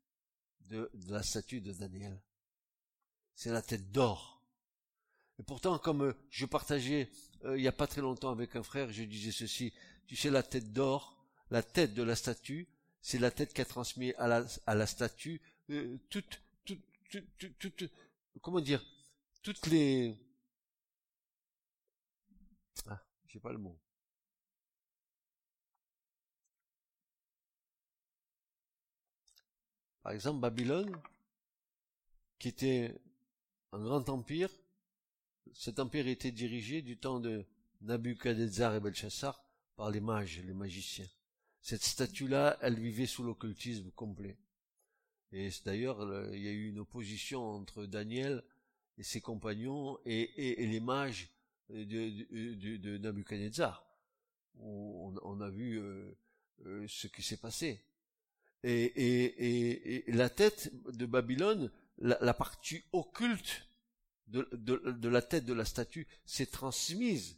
de, la statue de Daniel. C'est la tête d'or. Et pourtant, comme je partageais euh, il n'y a pas très longtemps avec un frère, je disais ceci, tu sais, la tête d'or, la tête de la statue, c'est la tête qui a transmis à la, à la statue euh, toute, toute, toute, toute, comment dire, toutes les, J'ai pas le mot. Par exemple, Babylone, qui était un grand empire, cet empire était dirigé du temps de Nabucodonosor et Belshazzar par les mages, les magiciens. Cette statue-là, elle vivait sous l'occultisme complet. Et d'ailleurs, il y a eu une opposition entre Daniel et ses compagnons et, les mages de, de, de, Nabucodonosor. On, a vu euh, euh, ce qui s'est passé. Et, la tête de Babylone, la, partie occulte de, la tête de la statue s'est transmise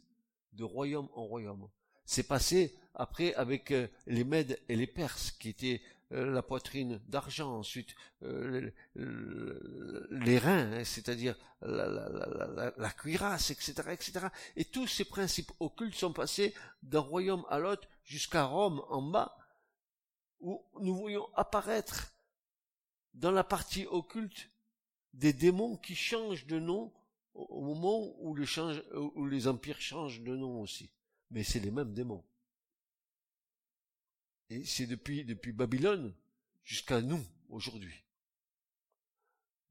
de royaume en royaume. C'est passé après avec euh, les Mèdes et les Perses, qui étaient la poitrine d'argent, ensuite euh, les reins, hein, c'est-à-dire la, cuirasse, etc., etc. Et tous ces principes occultes sont passés d'un royaume à l'autre jusqu'à Rome en bas, où nous voyons apparaître dans la partie occulte des démons qui changent de nom au moment où où les empires changent de nom aussi. Mais c'est les mêmes démons. Et c'est depuis, depuis Babylone jusqu'à nous, aujourd'hui.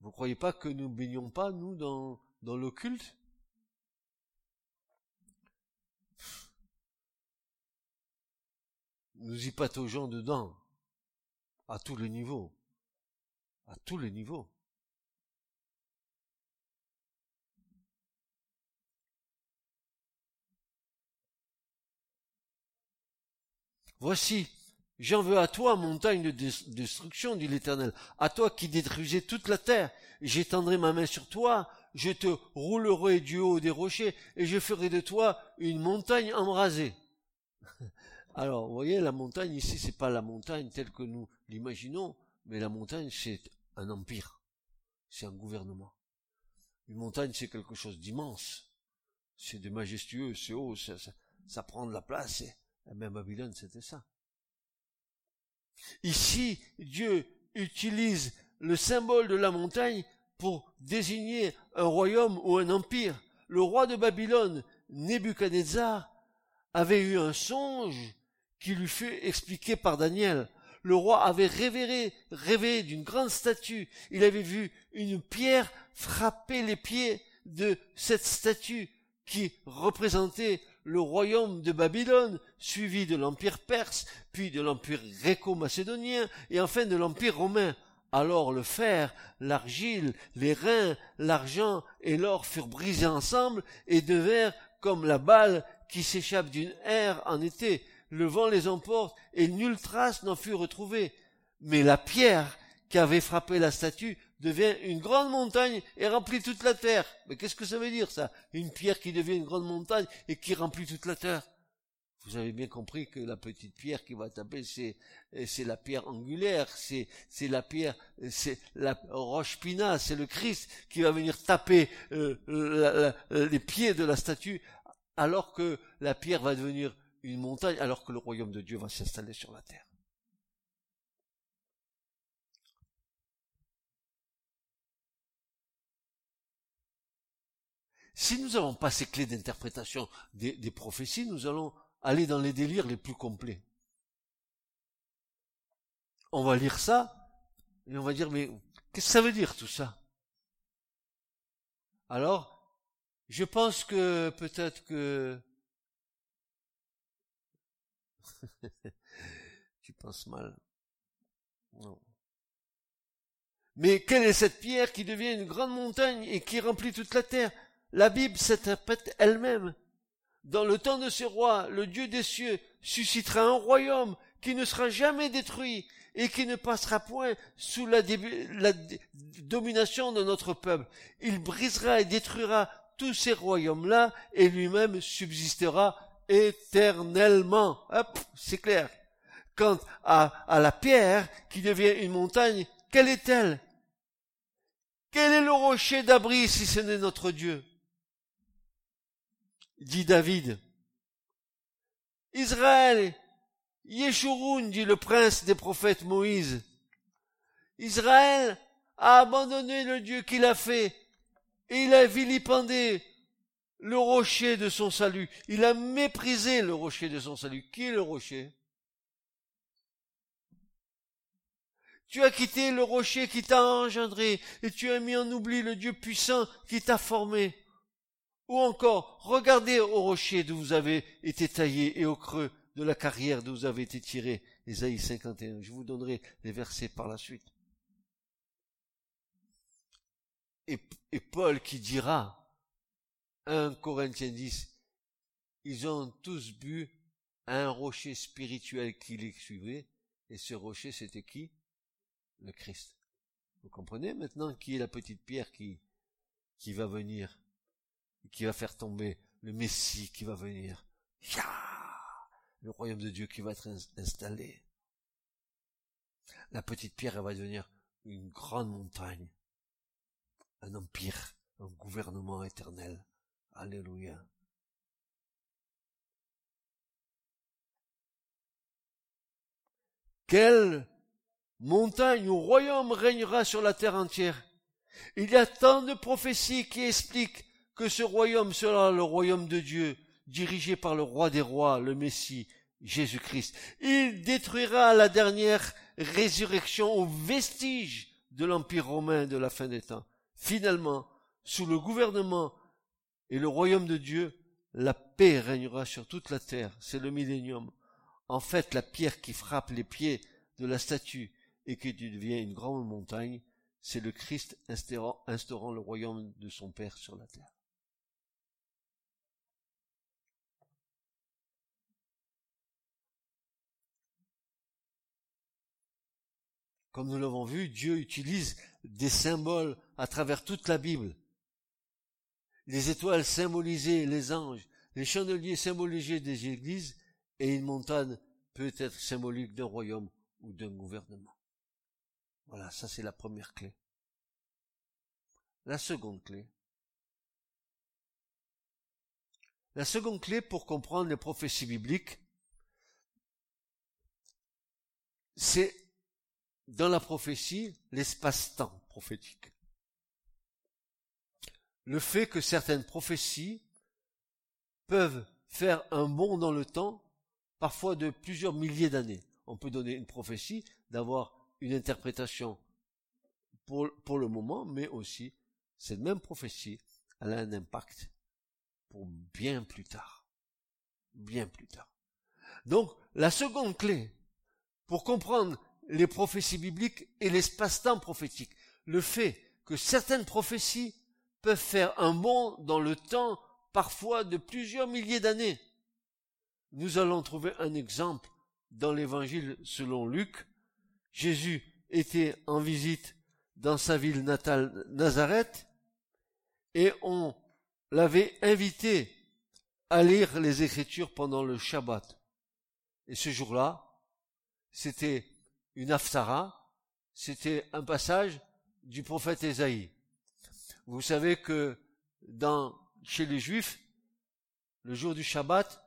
Vous croyez pas que nous baignons pas, nous, dans, dans l'occulte? Nous y pataugeons dedans, à tous les niveaux. À tous les niveaux. Voici, J'en veux à toi, montagne de destruction, dit l'Éternel, à toi qui détruisais toute la terre. J'étendrai ma main sur toi, je te roulerai du haut des rochers, et je ferai de toi une montagne embrasée. Alors, vous voyez, la montagne ici, c'est pas la montagne telle que nous l'imaginons, mais la montagne, c'est un empire. C'est un gouvernement. Une montagne, c'est quelque chose d'immense. C'est de majestueux, c'est haut, ça, ça, prend de la place. Et même Babylone, c'était ça. Ici, Dieu utilise le symbole de la montagne pour désigner un royaume ou un empire. Le roi de Babylone, Nebuchadnezzar, avait eu un songe qui lui fut expliqué par Daniel. Le roi avait rêvé, rêvé d'une grande statue. Il avait vu une pierre frapper les pieds de cette statue qui représentait le royaume de Babylone, suivi de l'empire perse, puis de l'empire gréco-macédonien, et enfin de l'empire romain. Alors le fer, l'argile, les reins, l'argent et l'or furent brisés ensemble et devinrent comme la balle qui s'échappe d'une aire en été. Le vent les emporte et nulle trace n'en fut retrouvée. Mais la pierre qui avait frappé la statue devient une grande montagne et remplit toute la terre. Mais qu'est-ce que ça veut dire ça? Une pierre qui devient une grande montagne et qui remplit toute la terre. Vous avez bien compris que la petite pierre qui va taper, c'est la pierre angulaire, c'est c'est la pierre, c'est la roche pina, c'est le Christ qui va venir taper euh, les pieds de la statue, alors que la pierre va devenir une montagne, alors que le royaume de Dieu va s'installer sur la terre. Si nous n'avons pas ces clés d'interprétation des, prophéties, nous allons aller dans les délires les plus complets. On va lire ça, et on va dire, mais qu'est-ce que ça veut dire tout ça? Alors, je pense que peut-être que... tu penses mal. Non. Mais quelle est cette pierre qui devient une grande montagne et qui remplit toute la terre? La Bible s'interprète elle-même. Dans le temps de ces rois, le Dieu des cieux suscitera un royaume qui ne sera jamais détruit et qui ne passera point sous la, domination de notre peuple. Il brisera et détruira tous ces royaumes-là et lui-même subsistera éternellement. Hop, c'est clair. Quant à la pierre qui devient une montagne, quelle est-elle? Quel est le rocher d'abri si ce n'est notre Dieu? Dit David. Israël, Yeshurun, dit le prince des prophètes Moïse. Israël a abandonné le Dieu qu'il a fait, et il a vilipendé le rocher de son salut. Il a méprisé le rocher de son salut. Qui est le rocher? Tu as quitté le rocher qui t'a engendré et tu as mis en oubli le Dieu puissant qui t'a formé. Ou encore, regardez au rocher d'où vous avez été taillé et au creux de la carrière d'où vous avez été tiré. Ésaïe 51. Je vous donnerai les versets par la suite. Et, Paul qui dira, 1 Corinthiens 10, ils ont tous bu un rocher spirituel qui les suivait, et ce rocher c'était qui? Le Christ. Vous comprenez maintenant qui est la petite pierre qui, qui va venir, qui va faire tomber le Messie qui va venir. le royaume de Dieu qui va être installé. La petite pierre, elle va devenir une grande montagne, un empire, un gouvernement éternel. Alléluia. Quelle montagne ou royaume régnera sur la terre entière? Il y a tant de prophéties qui expliquent que ce royaume sera le royaume de Dieu, dirigé par le roi des rois, le Messie, Jésus-Christ. Il détruira la dernière résurrection aux vestiges de l'Empire romain de la fin des temps. Finalement, sous le gouvernement et le royaume de Dieu, la paix régnera sur toute la terre. C'est le millénium. En fait, la pierre qui frappe les pieds de la statue et qui devient une grande montagne, c'est le Christ instaurant, instaurant le royaume de son Père sur la terre. Comme nous l'avons vu, Dieu utilise des symboles à travers toute la Bible. Les étoiles symbolisaient les anges, les chandeliers symbolisaient des églises, et une montagne peut être symbolique d'un royaume ou d'un gouvernement. Voilà, ça c'est la première clé. La seconde clé. La seconde clé pour comprendre les prophéties bibliques, c'est dans la prophétie l'espace-temps prophétique. Le fait que certaines prophéties peuvent faire un bond dans le temps, parfois de plusieurs milliers d'années. On peut donner une prophétie, d'avoir une interprétation pour, le moment, mais aussi cette même prophétie, elle a un impact pour bien plus tard. Bien plus tard. Donc, la seconde clé pour comprendre les prophéties bibliques et l'espace-temps prophétique. Le fait que certaines prophéties peuvent faire un bond dans le temps, parfois de plusieurs milliers d'années. Nous allons trouver un exemple dans l'évangile selon Luc. Jésus était en visite dans sa ville natale Nazareth et on l'avait invité à lire les Écritures pendant le Shabbat. Et ce jour-là, c'était une aftara, c'était un passage du prophète Ésaïe. Vous savez que dans, chez les Juifs, le jour du Shabbat,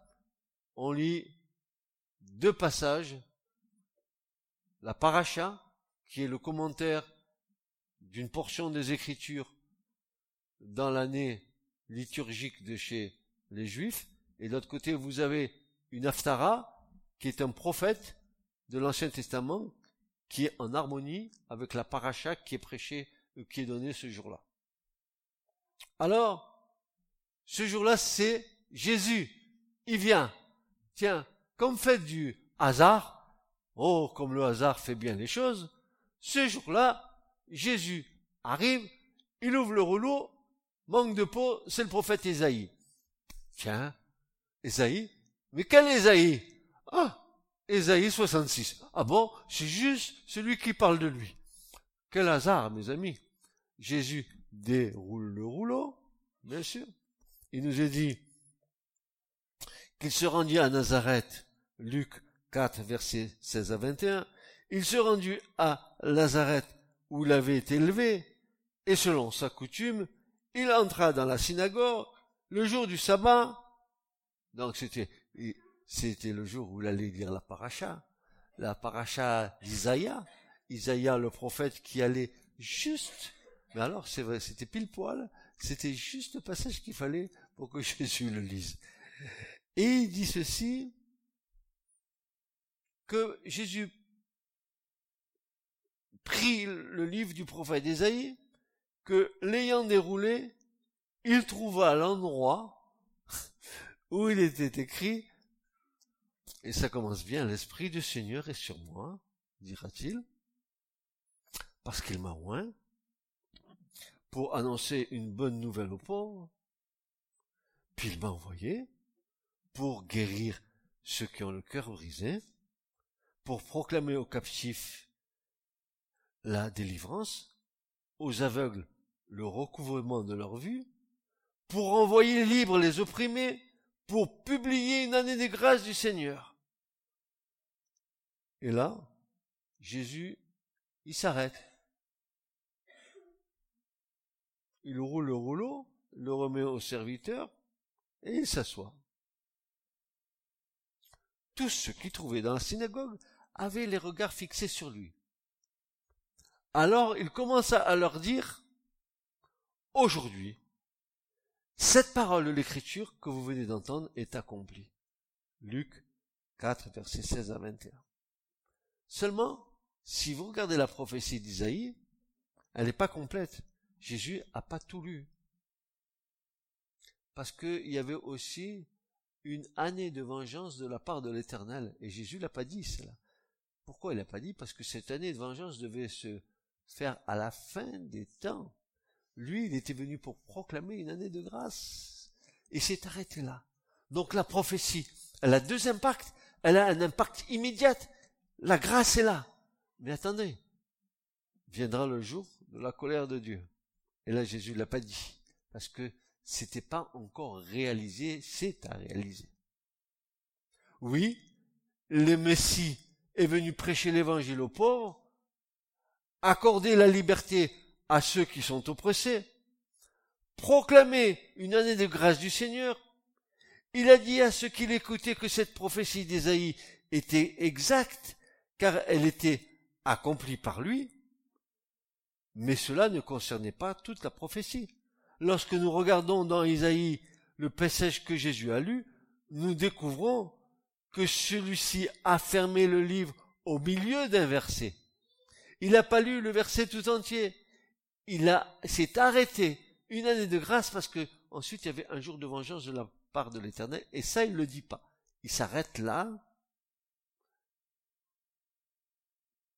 on lit deux passages, la paracha, qui est le commentaire d'une portion des Écritures dans l'année liturgique de chez les Juifs, et de l'autre côté, vous avez une aftara, qui est un prophète de l'Ancien Testament, qui est en harmonie avec la paracha qui est prêchée, euh, qui est donnée ce jour-là. Alors, ce jour-là, c'est Jésus. Il vient. Tiens, comme fait du hasard, oh, comme le hasard fait bien les choses, ce jour-là, Jésus arrive, il ouvre le rouleau, manque de peau, c'est le prophète Ésaïe. Tiens, Ésaïe, mais quel Ésaïe? Ah, Ésaïe 66. Ah bon, c'est juste celui qui parle de lui. Quel hasard, mes amis. Jésus déroule le rouleau, bien sûr. Il nous est dit qu'il se rendit à Nazareth, Luc 4, versets 16 à 21. Il se rendit à Nazareth où il avait été élevé, et selon sa coutume, il entra dans la synagogue le jour du sabbat. Donc c'était c'était le jour où il allait lire la paracha, la paracha d'Isaïa, Isaïa le prophète qui allait juste, mais alors c'est vrai, c'était pile poil, C'était juste le passage qu'il fallait pour que Jésus le lise. Et il dit ceci, que Jésus prit le livre du prophète Isaïe, que l'ayant déroulé, il trouva l'endroit où il était écrit, et ça commence bien, l'Esprit du Seigneur est sur moi, dira-t-il, parce qu'il m'a oint, pour annoncer une bonne nouvelle aux pauvres, puis il m'a envoyé pour guérir ceux qui ont le cœur brisé, pour proclamer aux captifs la délivrance, aux aveugles le recouvrement de leur vue, pour envoyer libres les opprimés, pour publier une année des grâces du Seigneur. Et là, Jésus, il s'arrête. Il roule le rouleau, le remet au serviteur, et il s'assoit. Tous ceux qui trouvaient dans la synagogue avaient les regards fixés sur lui. Alors il commença à leur dire, aujourd'hui, cette parole de l'écriture que vous venez d'entendre est accomplie. Luc 4, versets 16 à 21. Seulement, si vous regardez la prophétie d'Isaïe, elle n'est pas complète. Jésus n'a pas tout lu. Parce qu'il y avait aussi une année de vengeance de la part de l'Éternel. Et Jésus l'a pas dit cela. Pourquoi il l'a pas dit? Parce que cette année de vengeance devait se faire à la fin des temps. Lui, il était venu pour proclamer une année de grâce. Et s'est arrêté là. Donc la prophétie, elle a deux impacts. Elle a un impact immédiat. La grâce est là. Mais attendez, viendra le jour de la colère de Dieu. Et là, Jésus l'a pas dit. Parce que c'était pas encore réalisé, c'est à réaliser. Oui, le Messie est venu prêcher l'évangile aux pauvres, accorder la liberté à ceux qui sont oppressés, proclamer une année de grâce du Seigneur. Il a dit à ceux qui l'écoutaient que cette prophétie d'Ésaïe était exacte, car elle était accomplie par lui, mais cela ne concernait pas toute la prophétie. Lorsque nous regardons dans Isaïe le passage que Jésus a lu, nous découvrons que celui-ci a fermé le livre au milieu d'un verset. Il n'a pas lu le verset tout entier. Il s'est arrêté une année de grâce parce que ensuite il y avait un jour de vengeance de la part de l'éternel et ça il ne le dit pas. Il s'arrête là.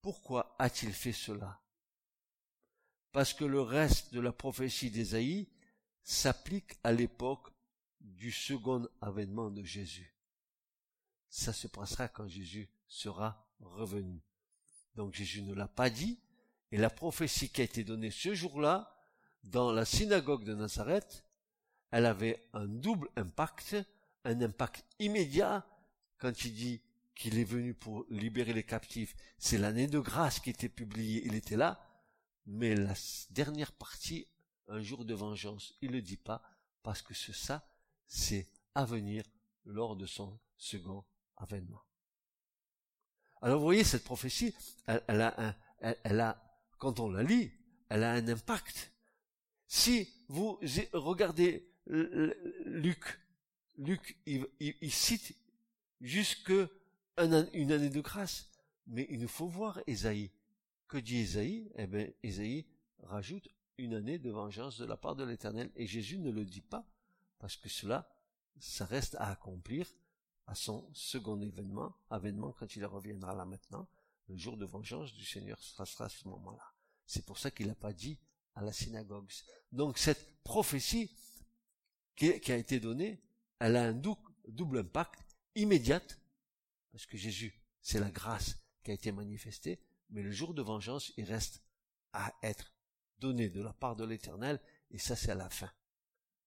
Pourquoi a-t-il fait cela? Parce que le reste de la prophétie d'Ésaïe s'applique à l'époque du second avènement de Jésus. Ça se passera quand Jésus sera revenu. Donc Jésus ne l'a pas dit, et la prophétie qui a été donnée ce jour-là, dans la synagogue de Nazareth, elle avait un double impact, un impact immédiat, quand il dit qu'il est venu pour libérer les captifs, c'est l'année de grâce qui était publiée, il était là, mais la dernière partie, un jour de vengeance, il ne dit pas, parce que ce ça, c'est à venir lors de son second avènement. Alors vous voyez, cette prophétie, elle, a un, elle, a, quand on la lit, elle a un impact. Si vous regardez Luc, Luc, il, cite jusque une année de grâce, mais il nous faut voir Ésaïe. Que dit Ésaïe? Eh bien, Ésaïe rajoute une année de vengeance de la part de l'Éternel, et Jésus ne le dit pas, parce que cela, ça reste à accomplir à son second événement, avènement quand il reviendra là maintenant, le jour de vengeance du Seigneur sera, sera à ce moment-là. C'est pour ça qu'il n'a pas dit à la synagogue. Donc cette prophétie qui, a été donnée, elle a un double impact immédiat, parce que Jésus, c'est la grâce qui a été manifestée, mais le jour de vengeance, il reste à être donné de la part de l'Éternel, et ça c'est à la fin,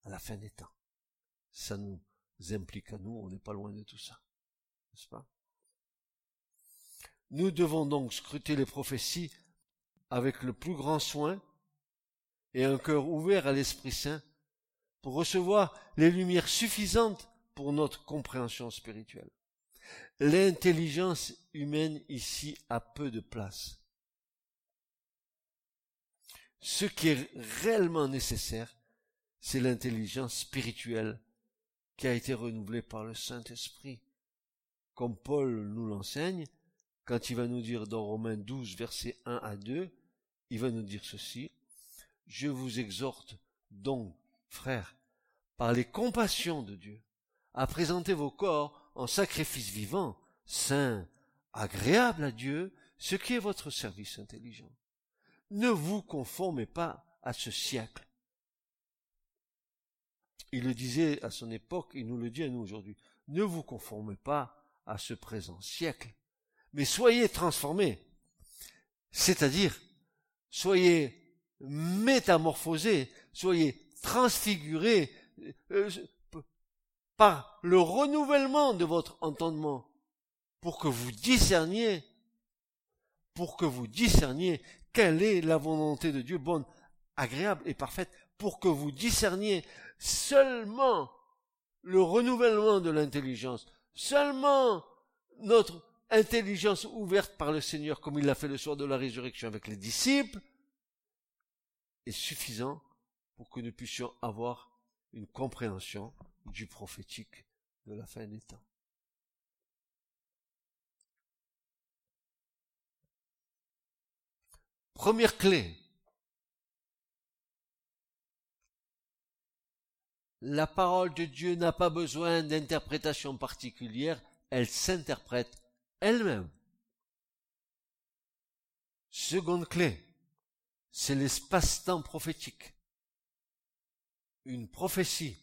à la fin des temps. Ça nous implique à nous, on n'est pas loin de tout ça. N'est-ce pas? Nous devons donc scruter les prophéties avec le plus grand soin et un cœur ouvert à l'Esprit Saint pour recevoir les lumières suffisantes pour notre compréhension spirituelle. L'intelligence humaine ici a peu de place. Ce qui est réellement nécessaire, c'est l'intelligence spirituelle qui a été renouvelée par le Saint-Esprit. Comme Paul nous l'enseigne, quand il va nous dire dans Romains 12, versets 1 à 2, il va nous dire ceci. Je vous exhorte donc, frères, par les compassions de Dieu, à présenter vos corps en sacrifice vivant, saint, agréable à Dieu, ce qui est votre service intelligent. Ne vous conformez pas à ce siècle. Il le disait à son époque, il nous le dit à nous aujourd'hui. Ne vous conformez pas à ce présent siècle, mais soyez transformés. C'est-à-dire, soyez métamorphosés, soyez transfigurés euh, par le renouvellement de votre entendement, pour que vous discerniez, pour que vous discerniez quelle est la volonté de Dieu bonne, agréable et parfaite, pour que vous discerniez seulement le renouvellement de l'intelligence, seulement notre intelligence ouverte par le Seigneur, comme il l'a fait le soir de la résurrection avec les disciples, est suffisant pour que nous puissions avoir une compréhension du prophétique de la fin des temps. Première clé. La parole de Dieu n'a pas besoin d'interprétation particulière, elle s'interprète elle-même. Seconde clé, c'est l'espace-temps prophétique. Une prophétie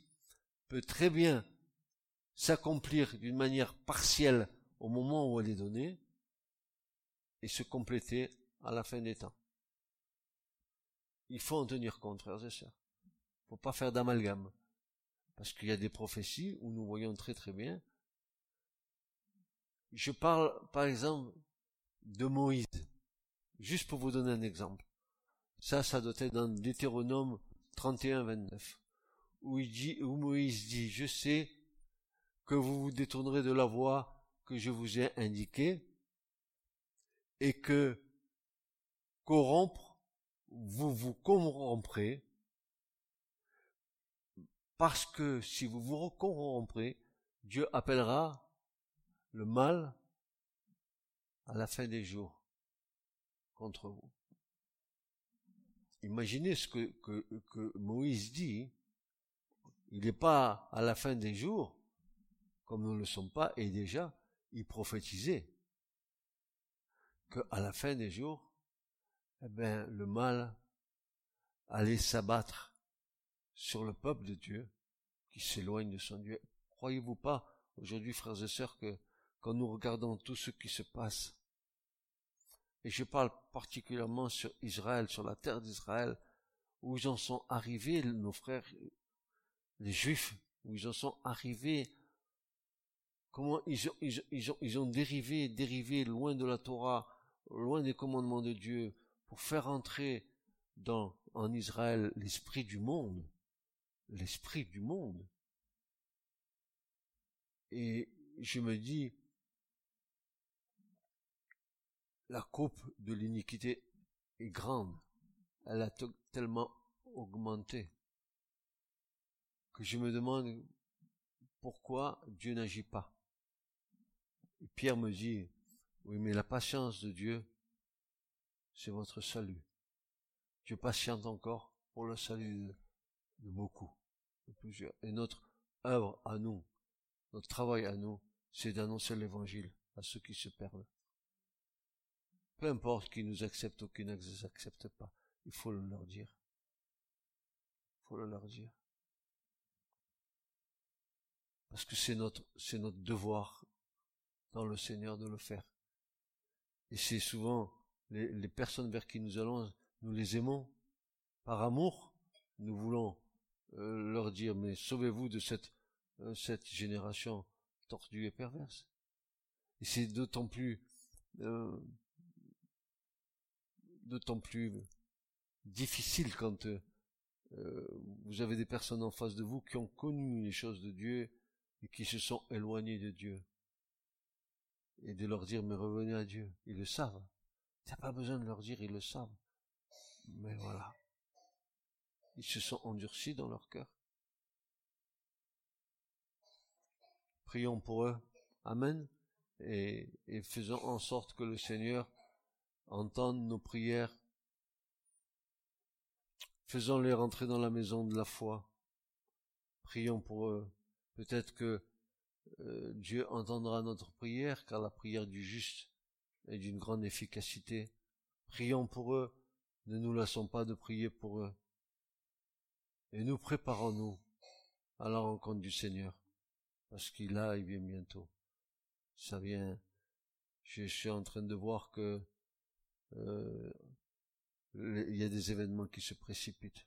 peut très bien s'accomplir d'une manière partielle au moment où elle est donnée et se compléter à la fin des temps. Il faut en tenir compte, frères et sœurs. Il faut pas faire d'amalgame. Parce qu'il y a des prophéties où nous voyons très très bien. Je parle, par exemple, de Moïse. Juste pour vous donner un exemple. Ça, ça doit être dans Deutéronome 31, 29. Où Moïse dit, je sais que vous vous détournerez de la voie que je vous ai indiquée et que corrompre, vous vous corromprez, parce que si vous vous corromprez, Dieu appellera le mal à la fin des jours contre vous. Imaginez ce que Moïse dit. Il n'est pas à la fin des jours, comme nous ne le sommes pas, et déjà, il prophétisait que à la fin des jours, eh bien, le mal allait s'abattre sur le peuple de Dieu qui s'éloigne de son Dieu. Croyez-vous pas, aujourd'hui, frères et sœurs, que quand nous regardons tout ce qui se passe, et je parle particulièrement sur Israël, sur la terre d'Israël, où ils en sont arrivés, nos frères, les juifs, où ils en sont arrivés, comment ils ont, ils, ont dérivé, dérivé loin de la Torah, loin des commandements de Dieu, pour faire entrer dans, en Israël l'esprit du monde, l'esprit du monde. Et je me dis, la coupe de l'iniquité est grande, elle a tellement augmenté, je me demande pourquoi Dieu n'agit pas. Pierre me dit, oui, mais la patience de Dieu, c'est votre salut. Dieu patiente encore pour le salut de, beaucoup, de plusieurs. Et notre œuvre à nous, notre travail à nous, c'est d'annoncer l'évangile à ceux qui se perdent. Peu importe qui nous accepte ou qui ne nous accepte pas, il faut le leur dire. Il faut le leur dire. Parce que c'est notre, c'est notre devoir dans le Seigneur de le faire. Et c'est souvent les, personnes vers qui nous allons, nous les aimons par amour. Nous voulons euh, leur dire, mais sauvez-vous de cette, euh, cette génération tordue et perverse. Et c'est d'autant plus, euh, d'autant plus difficile quand vous avez des personnes en face de vous qui ont connu les choses de Dieu et qui se sont éloignées de Dieu. Et de leur dire, mais revenez à Dieu. Ils le savent. T'as pas besoin de leur dire, ils le savent. Mais voilà. ils se sont endurcis dans leur cœur. Prions pour eux. Amen. Et, et faisons en sorte que le Seigneur entende nos prières. Faisons-les rentrer dans la maison de la foi. Prions pour eux. Peut-être que euh, Dieu entendra notre prière, car la prière du juste est d'une grande efficacité. Prions pour eux. Ne nous laissons pas de prier pour eux. Et nous préparons-nous à la rencontre du Seigneur parce qu'il a, il vient bientôt. Ça vient. Je, suis en train de voir que euh, il y a des événements qui se précipitent.